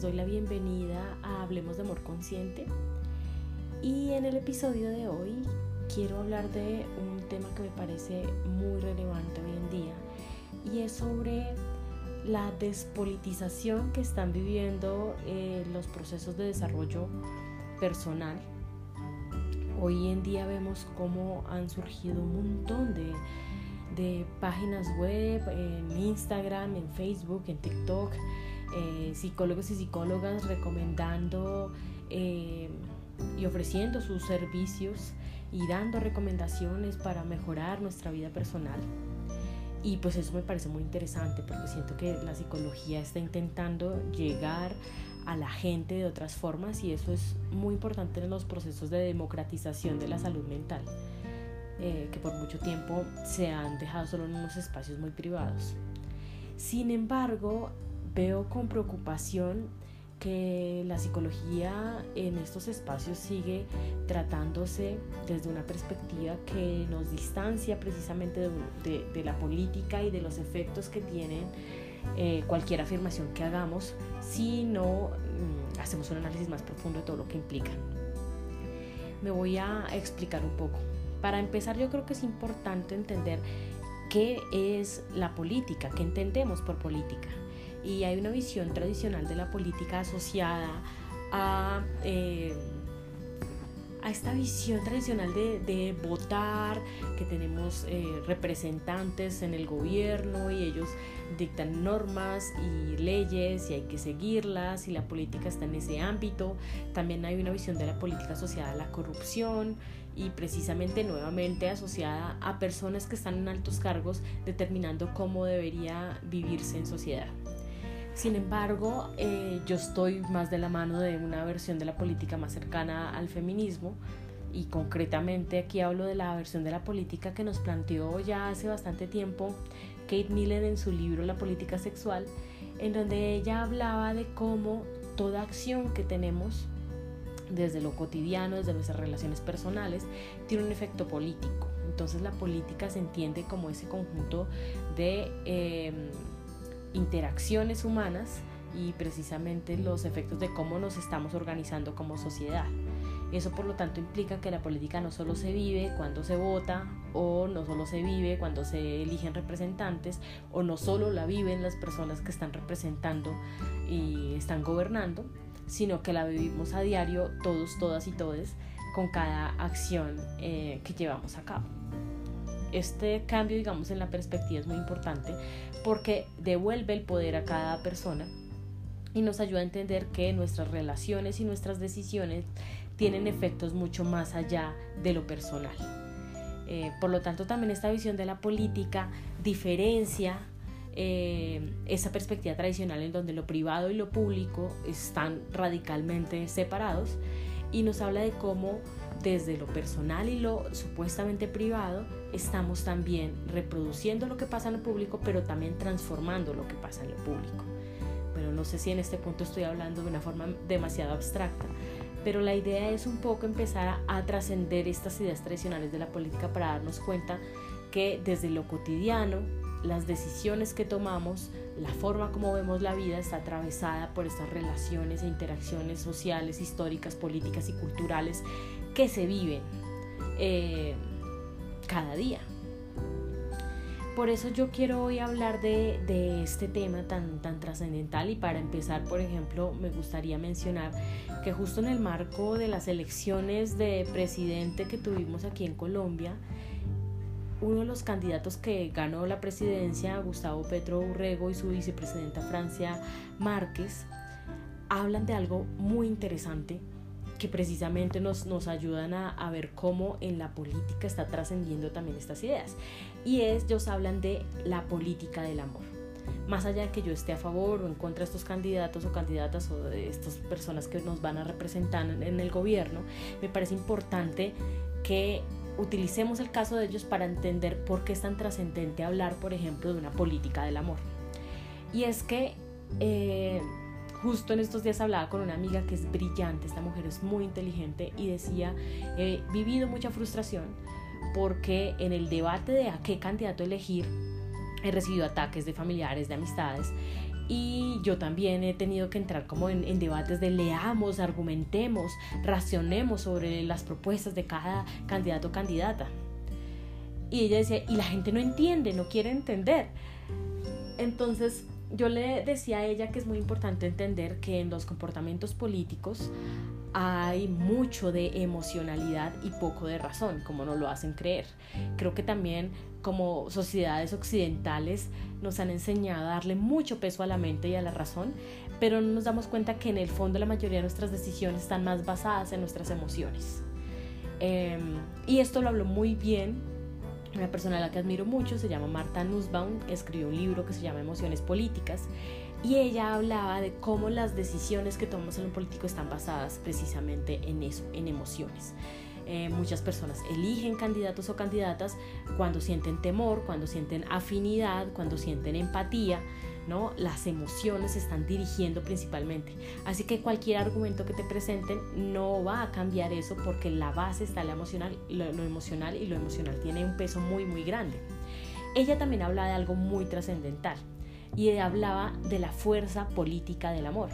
doy la bienvenida a Hablemos de Amor Consciente. Y en el episodio de hoy quiero hablar de un tema que me parece muy relevante hoy en día y es sobre la despolitización que están viviendo eh, los procesos de desarrollo personal. Hoy en día vemos cómo han surgido un montón de páginas web en Instagram, en Facebook, en TikTok, eh, psicólogos y psicólogas recomendando eh, y ofreciendo sus servicios y dando recomendaciones para mejorar nuestra vida personal. Y pues eso me parece muy interesante porque siento que la psicología está intentando llegar a la gente de otras formas y eso es muy importante en los procesos de democratización de la salud mental, eh, que por mucho tiempo se han dejado solo en unos espacios muy privados. Sin embargo, veo con preocupación que la psicología en estos espacios sigue tratándose desde una perspectiva que nos distancia precisamente de, la política y de los efectos que tienen eh, cualquier afirmación que hagamos si no mm, hacemos un análisis más profundo de todo lo que implica. Me voy a explicar un poco. Para empezar, yo creo que es importante entender qué es la política, qué entendemos por política y hay una visión tradicional de la política asociada a, eh, a esta visión tradicional de, votar, que tenemos eh, representantes en el gobierno y ellos dictan normas y leyes y hay que seguirlas y la política está en ese ámbito. También hay una visión de la política asociada a la corrupción y precisamente nuevamente asociada a personas que están en altos cargos determinando cómo debería vivirse en sociedad. Sin embargo, eh, yo estoy más de la mano de una versión de la política más cercana al feminismo y concretamente aquí hablo de la versión de la política que nos planteó ya hace bastante tiempo Kate Miller en su libro La política sexual, en donde ella hablaba de cómo toda acción que tenemos desde lo cotidiano, desde nuestras relaciones personales, tiene un efecto político. Entonces la política se entiende como ese conjunto de... Em, interacciones humanas y precisamente los efectos de cómo nos estamos organizando como sociedad. Eso por lo tanto implica que la política no solo se vive cuando se vota o no solo se vive cuando se eligen representantes o no solo la viven las personas que están representando y están gobernando, sino que la vivimos a diario todos, todas y todes con cada acción eh, que llevamos a cabo este cambio, digamos, en la perspectiva es muy importante porque devuelve el poder a cada persona y nos ayuda a entender que nuestras relaciones y nuestras decisiones tienen efectos mucho más allá de lo personal. Eh, por lo tanto, también esta visión de la política diferencia eh, esa perspectiva tradicional en donde lo privado y lo público están radicalmente separados y nos habla de cómo desde lo personal y lo supuestamente privado, estamos también reproduciendo lo que pasa en lo público, pero también transformando lo que pasa en lo público. Bueno, no sé si en este punto estoy hablando de una forma demasiado abstracta, pero la idea es un poco empezar a, trascender estas ideas tradicionales de la política para darnos cuenta que desde lo cotidiano, las decisiones que tomamos, la forma como vemos la vida está atravesada por estas relaciones e interacciones sociales, históricas, políticas y culturales que se viven eh, cada día. Por eso yo quiero hoy hablar de, este tema tan, tan trascendental y para empezar, por ejemplo, me gustaría mencionar que justo en el marco de las elecciones de presidente que tuvimos aquí en Colombia, uno de los candidatos que ganó la presidencia, Gustavo Petro Urrego y su vicepresidenta Francia Márquez, hablan de algo muy interesante que precisamente nos, nos ayudan a, ver cómo en la política está trascendiendo también estas ideas. Y es, ellos hablan de la política del amor. Más allá de que yo esté a favor o en contra de estos candidatos o candidatas o de estas personas que nos van a representar en el gobierno, me parece importante que utilicemos el caso de ellos para entender por qué es tan trascendente hablar, por ejemplo, de una política del amor. Y es que eh, justo en estos días hablaba con una amiga que es brillante, esta mujer es muy inteligente y decía, he vivido mucha frustración porque en el debate de a qué candidato elegir, he recibido ataques de familiares, de amistades y yo también he tenido que entrar como en, debates de leamos, argumentemos, racionemos sobre las propuestas de cada candidato o candidata. Y ella decía, y la gente no entiende, no quiere entender. Entonces yo le decía a ella que es muy importante entender que en los comportamientos políticos hay mucho de emocionalidad y poco de razón, como nos lo hacen creer. Creo que también como sociedades occidentales nos han enseñado a darle mucho peso a la mente y a la razón, pero no nos damos cuenta que en el fondo la mayoría de nuestras decisiones están más basadas en nuestras emociones. Em, y esto lo habló muy bien una persona a la que admiro mucho, se llama Marta Nussbaum, escribió un libro que se llama Emociones Políticas y ella hablaba de cómo las decisiones que tomamos en lo político están basadas precisamente en eso, en emociones. Eh, muchas personas eligen candidatos o candidatas cuando sienten temor, cuando sienten afinidad, cuando sienten empatía, ¿no? Las emociones están dirigiendo principalmente. Así que cualquier argumento que te presenten no va a cambiar eso porque la base está lo emocional, lo emocional y lo emocional tiene un peso muy, muy grande. Ella también habla de algo muy trascendental y hablaba de la fuerza política del amor.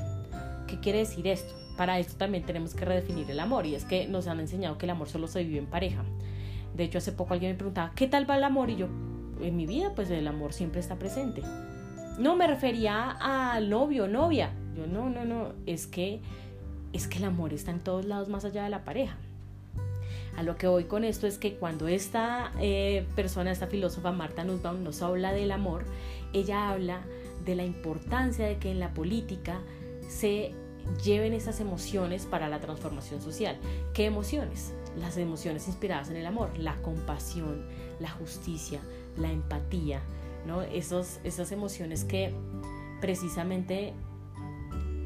¿Qué quiere decir esto? Para esto también tenemos que redefinir el amor y es que nos han enseñado que el amor solo se vive en pareja. De hecho, hace poco alguien me preguntaba, ¿qué tal va el amor? Y yo, en mi vida, pues el amor siempre está presente. No me refería al novio o novia. Yo, no, no, no, es que, es que el amor está en todos lados más allá de la pareja. A lo que voy con esto es que cuando esta eh, persona, esta filósofa Marta Nussbaum nos habla del amor, ella habla de la importancia de que en la política se lleven esas emociones para la transformación social. ¿Qué emociones? Las emociones inspiradas en el amor, la compasión, la justicia, la empatía, ¿no? Esos, esas emociones que precisamente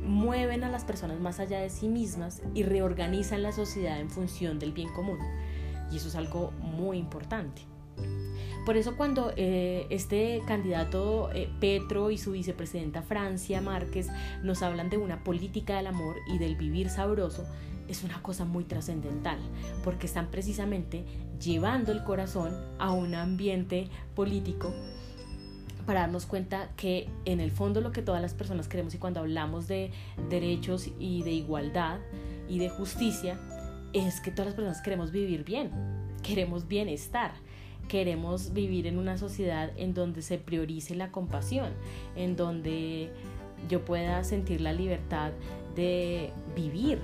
mueven a las personas más allá de sí mismas y reorganizan la sociedad en función del bien común. Y eso es algo muy importante. Por eso cuando eh, este candidato eh, Petro y su vicepresidenta Francia Márquez nos hablan de una política del amor y del vivir sabroso, es una cosa muy trascendental, porque están precisamente llevando el corazón a un ambiente político para darnos cuenta que en el fondo lo que todas las personas queremos y cuando hablamos de derechos y de igualdad y de justicia, es que todas las personas queremos vivir bien, queremos bienestar, queremos vivir en una sociedad en donde se priorice la compasión, en donde yo pueda sentir la libertad de vivir.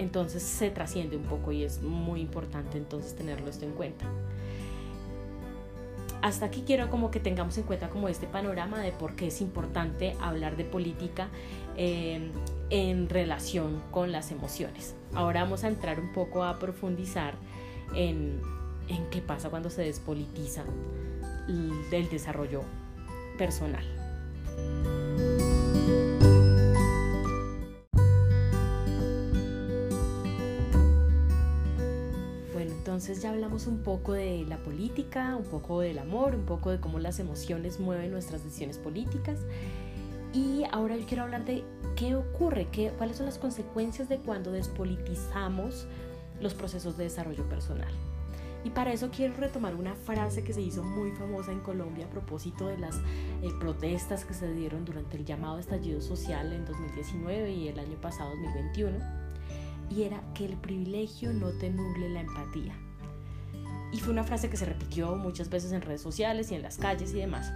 Entonces se trasciende un poco y es muy importante entonces tenerlo esto en cuenta hasta aquí quiero como que tengamos en cuenta como este panorama de por qué es importante hablar de política eh, en relación con las emociones. Ahora vamos a entrar un poco a profundizar en, en qué pasa cuando se despolitiza el desarrollo personal. Ya hablamos un poco de la política, un poco del amor, un poco de cómo las emociones mueven nuestras decisiones políticas. Y ahora yo quiero hablar de qué ocurre, qué, cuáles son las consecuencias de cuando despolitizamos los procesos de desarrollo personal. Y para eso quiero retomar una frase que se hizo muy famosa en Colombia a propósito de las eh, protestas que se dieron durante el llamado estallido social en 2019 y el año pasado 2021. Y era que el privilegio no te nuble la empatía. Y fue una frase que se repitió muchas veces en redes sociales y en las calles y demás.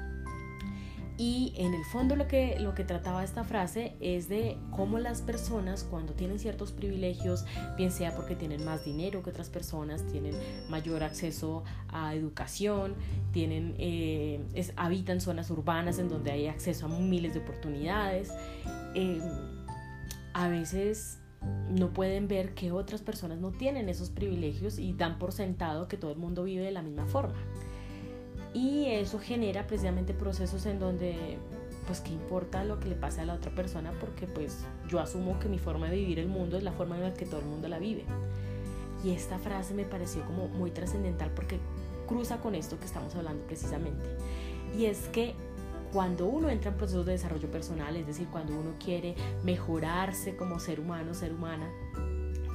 Y en el fondo lo que, lo que trataba esta frase es de cómo las personas cuando tienen ciertos privilegios, bien sea porque tienen más dinero que otras personas, tienen mayor acceso a educación, tienen, eh, habitan zonas urbanas en donde hay acceso a miles de oportunidades, eh, a veces no pueden ver que otras personas no tienen esos privilegios y dan por sentado que todo el mundo vive de la misma forma. Y eso genera precisamente procesos en donde pues qué importa lo que le pase a la otra persona porque pues yo asumo que mi forma de vivir el mundo es la forma en la que todo el mundo la vive. Y esta frase me pareció como muy trascendental porque cruza con esto que estamos hablando precisamente. Y es que cuando uno entra en procesos de desarrollo personal, es decir, cuando uno quiere mejorarse como ser humano, ser humana,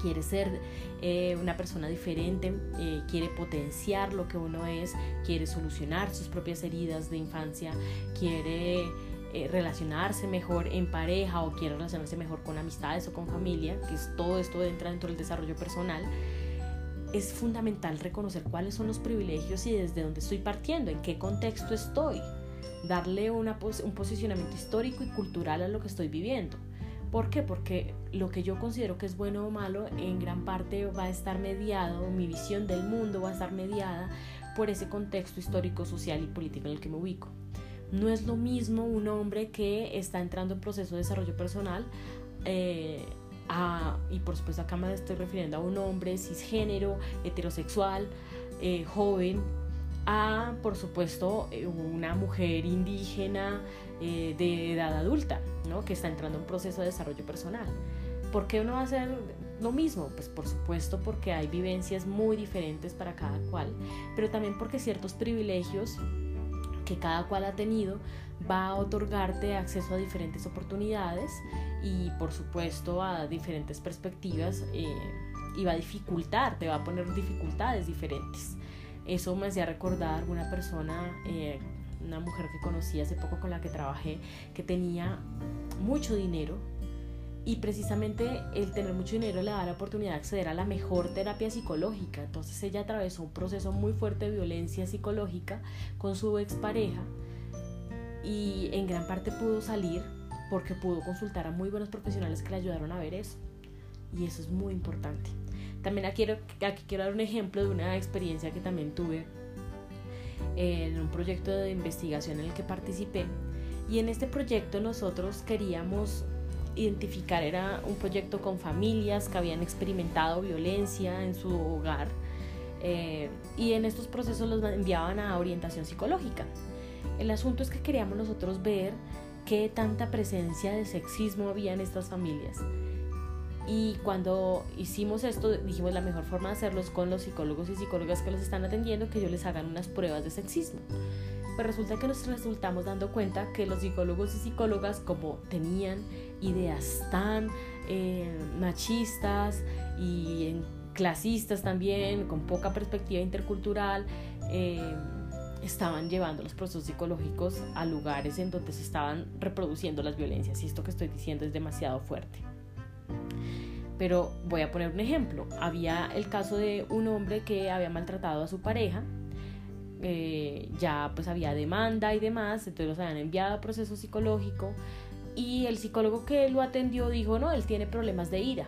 quiere ser eh, una persona diferente, eh, quiere potenciar lo que uno es, quiere solucionar sus propias heridas de infancia, quiere eh, relacionarse mejor en pareja o quiere relacionarse mejor con amistades o con familia, que es todo esto entra dentro del desarrollo personal, es fundamental reconocer cuáles son los privilegios y desde dónde estoy partiendo, en qué contexto estoy, darle un posicionamiento histórico y cultural a lo que estoy viviendo. ¿Por qué? Porque lo que yo considero que es bueno o malo en gran parte va a estar mediado, mi visión del mundo va a estar mediada por ese contexto histórico, social y político en el que me ubico. No es lo mismo un hombre que está entrando en proceso de desarrollo personal eh, y por supuesto acá me estoy refiriendo a un hombre cisgénero, heterosexual, eh, joven, a por supuesto una mujer indígena eh, de edad adulta, ¿no? que está entrando en proceso de desarrollo personal. ¿Por qué uno va a hacer lo mismo? Pues por supuesto porque hay vivencias muy diferentes para cada cual, pero también porque ciertos privilegios que cada cual ha tenido va a otorgarte acceso a diferentes oportunidades y por supuesto a diferentes perspectivas eh, y va a dificultar, te va a poner dificultades diferentes. Eso me hacía recordar una persona, eh, una mujer que conocí hace poco con la que trabajé, que tenía mucho dinero y precisamente el tener mucho dinero le da la oportunidad de acceder a la mejor terapia psicológica. Entonces ella atravesó un proceso muy fuerte de violencia psicológica con su expareja y en gran parte pudo salir porque pudo consultar a muy buenos profesionales que le ayudaron a ver eso. Y eso es muy importante. También aquí quiero, dar un ejemplo de una experiencia que también tuve en un proyecto de investigación en el que participé. Y en este proyecto nosotros queríamos identificar, era un proyecto con familias que habían experimentado violencia en su hogar. Eh, y en estos procesos los enviaban a orientación psicológica. El asunto es que queríamos nosotros ver qué tanta presencia de sexismo había en estas familias. Y cuando hicimos esto, dijimos la mejor forma de hacerlo es con los psicólogos y psicólogas que los están atendiendo, que ellos les hagan unas pruebas de sexismo. Pues resulta que nos resultamos dando cuenta que los psicólogos y psicólogas, como tenían ideas tan eh, machistas y clasistas también, con poca perspectiva intercultural, eh, estaban llevando los procesos psicológicos a lugares en donde se estaban reproduciendo las violencias. Y esto que estoy diciendo es demasiado fuerte. Pero voy a poner un ejemplo. Había el caso de un hombre que había maltratado a su pareja. Eh, ya pues había demanda y demás, entonces los habían enviado a proceso psicológico y el psicólogo que lo atendió dijo, no, él tiene problemas de ira.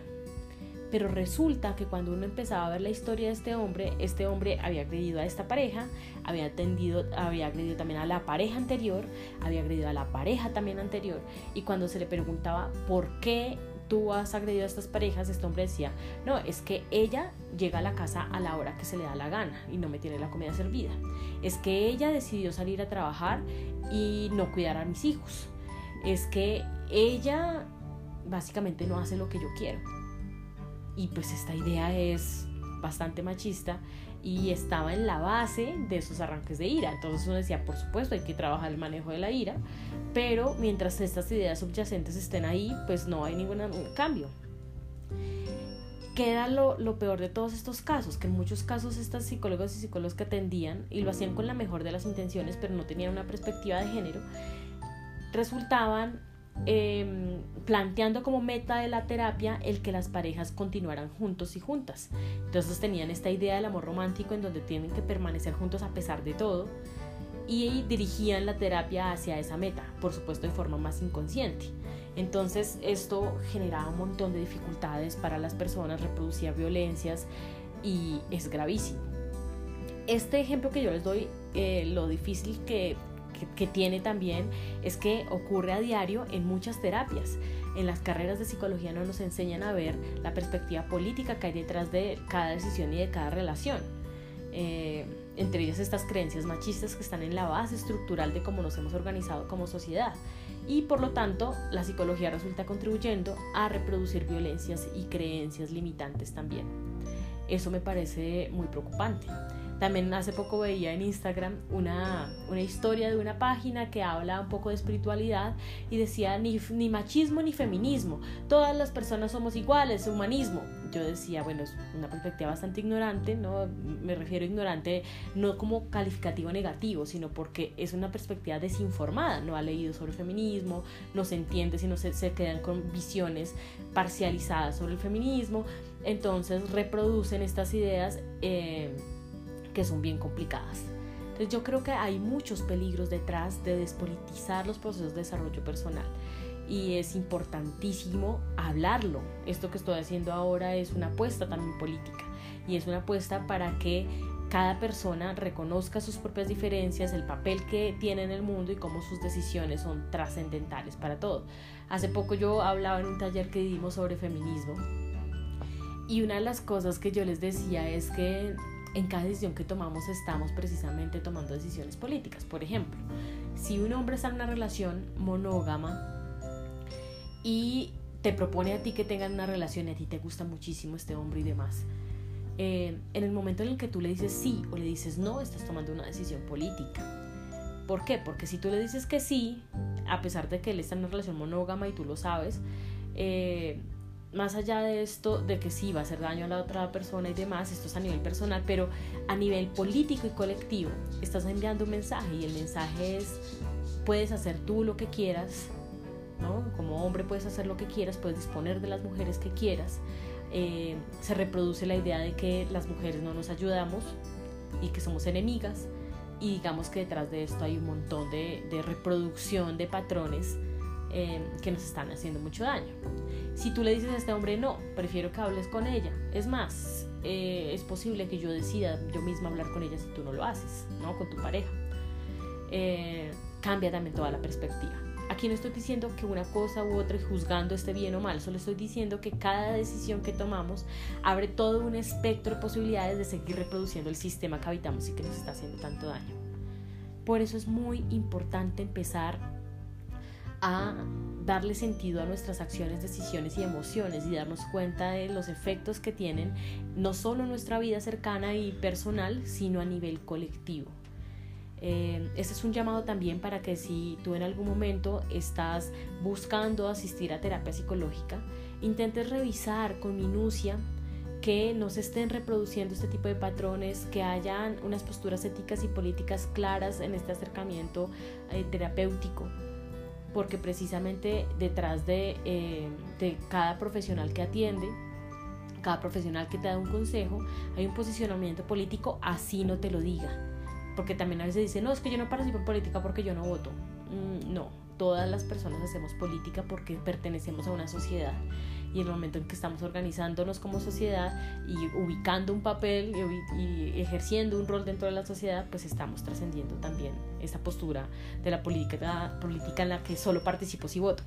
Pero resulta que cuando uno empezaba a ver la historia de este hombre, este hombre había agredido a esta pareja, había, atendido, había agredido también a la pareja anterior, había agredido a la pareja también anterior. Y cuando se le preguntaba por qué tú has agredido a estas parejas, este hombre decía, no, es que ella llega a la casa a la hora que se le da la gana y no me tiene la comida servida. Es que ella decidió salir a trabajar y no cuidar a mis hijos. Es que ella básicamente no hace lo que yo quiero. Y pues esta idea es bastante machista y estaba en la base de esos arranques de ira. Entonces uno decía, por supuesto, hay que trabajar el manejo de la ira, pero mientras estas ideas subyacentes estén ahí, pues no hay ningún cambio. Queda lo, lo, peor de todos estos casos, que en muchos casos estas psicólogos y psicólogos que atendían y lo hacían con la mejor de las intenciones, pero no tenían una perspectiva de género, resultaban Em, planteando como meta de la terapia el que las parejas continuaran juntos y juntas. Entonces tenían esta idea del amor romántico en donde tienen que permanecer juntos a pesar de todo y dirigían la terapia hacia esa meta, por supuesto de forma más inconsciente. Entonces esto generaba un montón de dificultades para las personas, reproducía violencias y es gravísimo. Este ejemplo que yo les doy, eh, lo difícil que que, tiene también es que ocurre a diario en muchas terapias. En las carreras de psicología no nos enseñan a ver la perspectiva política que hay detrás de cada decisión y de cada relación. Eh, entre ellas estas creencias machistas que están en la base estructural de cómo nos hemos organizado como sociedad. Y por lo tanto, la psicología resulta contribuyendo a reproducir violencias y creencias limitantes también. Eso me parece muy preocupante. También hace poco veía en Instagram una, una historia de una página que habla un poco de espiritualidad y decía ni, ni machismo ni feminismo, todas las personas somos iguales, humanismo. Yo decía, bueno, es una perspectiva bastante ignorante, ¿no? Me refiero a ignorante no como calificativo negativo, sino porque es una perspectiva desinformada, no ha leído sobre feminismo, no se entiende, sino se, se quedan con visiones parcializadas sobre el feminismo, entonces reproducen estas ideas. Eh, que son bien complicadas. Entonces yo creo que hay muchos peligros detrás de despolitizar los procesos de desarrollo personal y es importantísimo hablarlo. Esto que estoy haciendo ahora es una apuesta también política y es una apuesta para que cada persona reconozca sus propias diferencias, el papel que tiene en el mundo y cómo sus decisiones son trascendentales para todo. Hace poco yo hablaba en un taller que dimos sobre feminismo y una de las cosas que yo les decía es que en cada decisión que tomamos estamos precisamente tomando decisiones políticas. Por ejemplo, si un hombre está en una relación monógama y te propone a ti que tengan una relación y a ti te gusta muchísimo este hombre y demás, eh, en el momento en el que tú le dices sí o le dices no, estás tomando una decisión política. ¿Por qué? Porque si tú le dices que sí, a pesar de que él está en una relación monógama y tú lo sabes, eh, más allá de esto, de que sí va a hacer daño a la otra persona y demás, esto es a nivel personal, pero a nivel político y colectivo, estás enviando un mensaje y el mensaje es, puedes hacer tú lo que quieras, ¿no? Como hombre puedes hacer lo que quieras, puedes disponer de las mujeres que quieras. Eh, se reproduce la idea de que las mujeres no nos ayudamos y que somos enemigas y digamos que detrás de esto hay un montón de, de reproducción de patrones eh, que nos están haciendo mucho daño. Si tú le dices a este hombre, no, prefiero que hables con ella. Es más, eh, es posible que yo decida yo misma hablar con ella si tú no lo haces, ¿no? Con tu pareja. Eh, cambia también toda la perspectiva. Aquí no estoy diciendo que una cosa u otra y juzgando esté bien o mal, solo estoy diciendo que cada decisión que tomamos abre todo un espectro de posibilidades de seguir reproduciendo el sistema que habitamos y que nos está haciendo tanto daño. Por eso es muy importante empezar a darle sentido a nuestras acciones, decisiones y emociones y darnos cuenta de los efectos que tienen no solo en nuestra vida cercana y personal, sino a nivel colectivo. Eh, es un llamado también para que si tú en algún momento estás buscando asistir a terapia psicológica, intentes revisar con minucia que no se estén reproduciendo este tipo de patrones, que hayan unas posturas éticas y políticas claras en este acercamiento eh, terapéutico porque precisamente detrás eh, de, cada profesional que atiende, cada profesional que te da un consejo, hay un posicionamiento político, así no te lo diga. Porque también a veces dice, no, es que yo no participo en política porque yo no voto. Mm, no, todas las personas hacemos política porque pertenecemos a una sociedad y el momento en que estamos organizándonos como sociedad y ubicando un papel y, ejerciendo un rol dentro de la sociedad, pues estamos trascendiendo también esa postura de la política, política en la que solo participo si voto.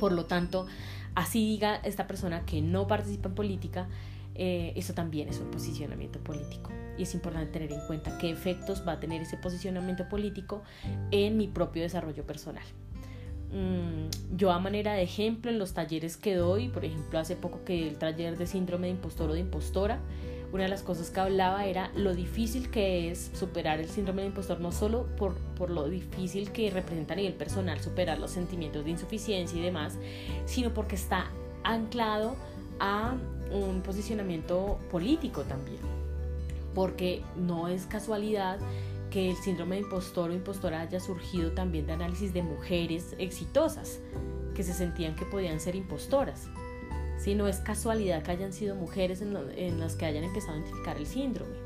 Por lo tanto, así diga esta persona que no participa en política, eh, eso también es un posicionamiento político. Y es importante tener en cuenta qué efectos va a tener ese posicionamiento político en mi propio desarrollo personal. Mm, yo a manera de ejemplo en los talleres que doy, por ejemplo hace poco que el taller de síndrome de impostor o de impostora, una de las cosas que hablaba era lo difícil que es superar el síndrome de impostor, no solo por, por lo difícil que representa a nivel personal superar los sentimientos de insuficiencia y demás, sino porque está anclado a un posicionamiento político también, porque no es casualidad que el síndrome de impostor o impostora haya surgido también de análisis de mujeres exitosas que se sentían que podían ser impostoras. Si no es casualidad que hayan sido mujeres en, en las que hayan empezado a identificar el síndrome.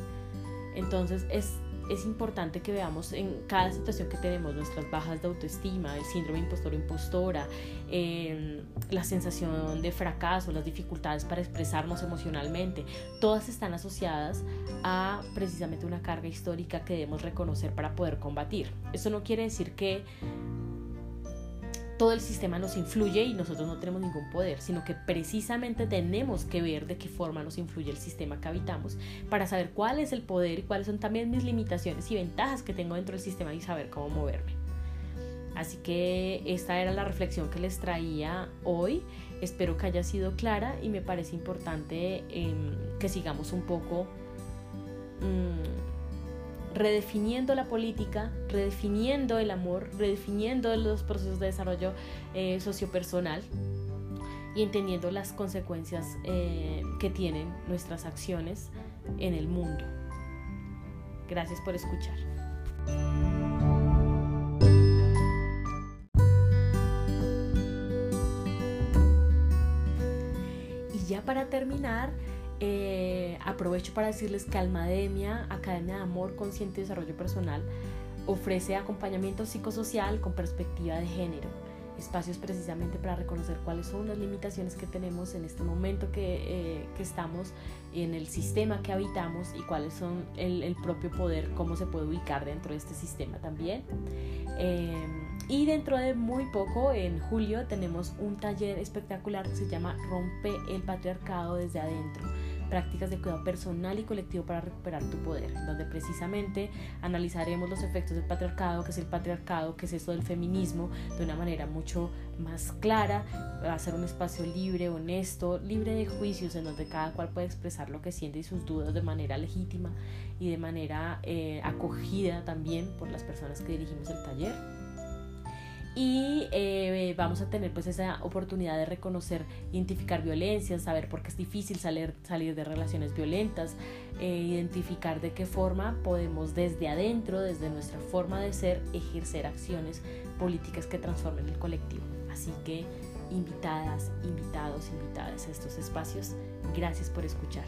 Entonces es es importante que veamos en cada situación que tenemos nuestras bajas de autoestima, el síndrome impostor impostora, em, la sensación de fracaso, las dificultades para expresarnos emocionalmente, todas están asociadas a precisamente una carga histórica que debemos reconocer para poder combatir. Eso no quiere decir que todo el sistema nos influye y nosotros no tenemos ningún poder, sino que precisamente tenemos que ver de qué forma nos influye el sistema que habitamos para saber cuál es el poder y cuáles son también mis limitaciones y ventajas que tengo dentro del sistema y saber cómo moverme. Así que esta era la reflexión que les traía hoy. Espero que haya sido clara y me parece importante em, que sigamos un poco... Mm, redefiniendo la política, redefiniendo el amor, redefiniendo los procesos de desarrollo eh, sociopersonal y entendiendo las consecuencias eh, que tienen nuestras acciones en el mundo. Gracias por escuchar. Y ya para terminar, eh, aprovecho para decirles que Almademia, Academia de Amor Consciente y Desarrollo Personal, ofrece acompañamiento psicosocial con perspectiva de género espacios precisamente para reconocer cuáles son las limitaciones que tenemos en este momento que, eh, que estamos en el sistema que habitamos y cuáles son el, el, propio poder, cómo se puede ubicar dentro de este sistema también. Eh, y dentro de muy poco, en julio, tenemos un taller espectacular que se llama Rompe el patriarcado desde adentro prácticas de cuidado personal y colectivo para recuperar tu poder, donde precisamente analizaremos los efectos del patriarcado, qué es el patriarcado, qué es esto del feminismo, de una manera mucho más clara, va a un espacio libre, honesto, libre de juicios, en donde cada cual puede expresar lo que siente y sus dudas de manera legítima y de manera eh, acogida también por las personas que dirigimos el taller y eh, vamos a tener pues esa oportunidad de reconocer, identificar violencias, saber por qué es difícil salir, salir de relaciones violentas, eh, identificar de qué forma podemos desde adentro, desde nuestra forma de ser, ejercer acciones políticas que transformen el colectivo. Así que invitadas, invitados, invitadas a estos espacios, gracias por escuchar.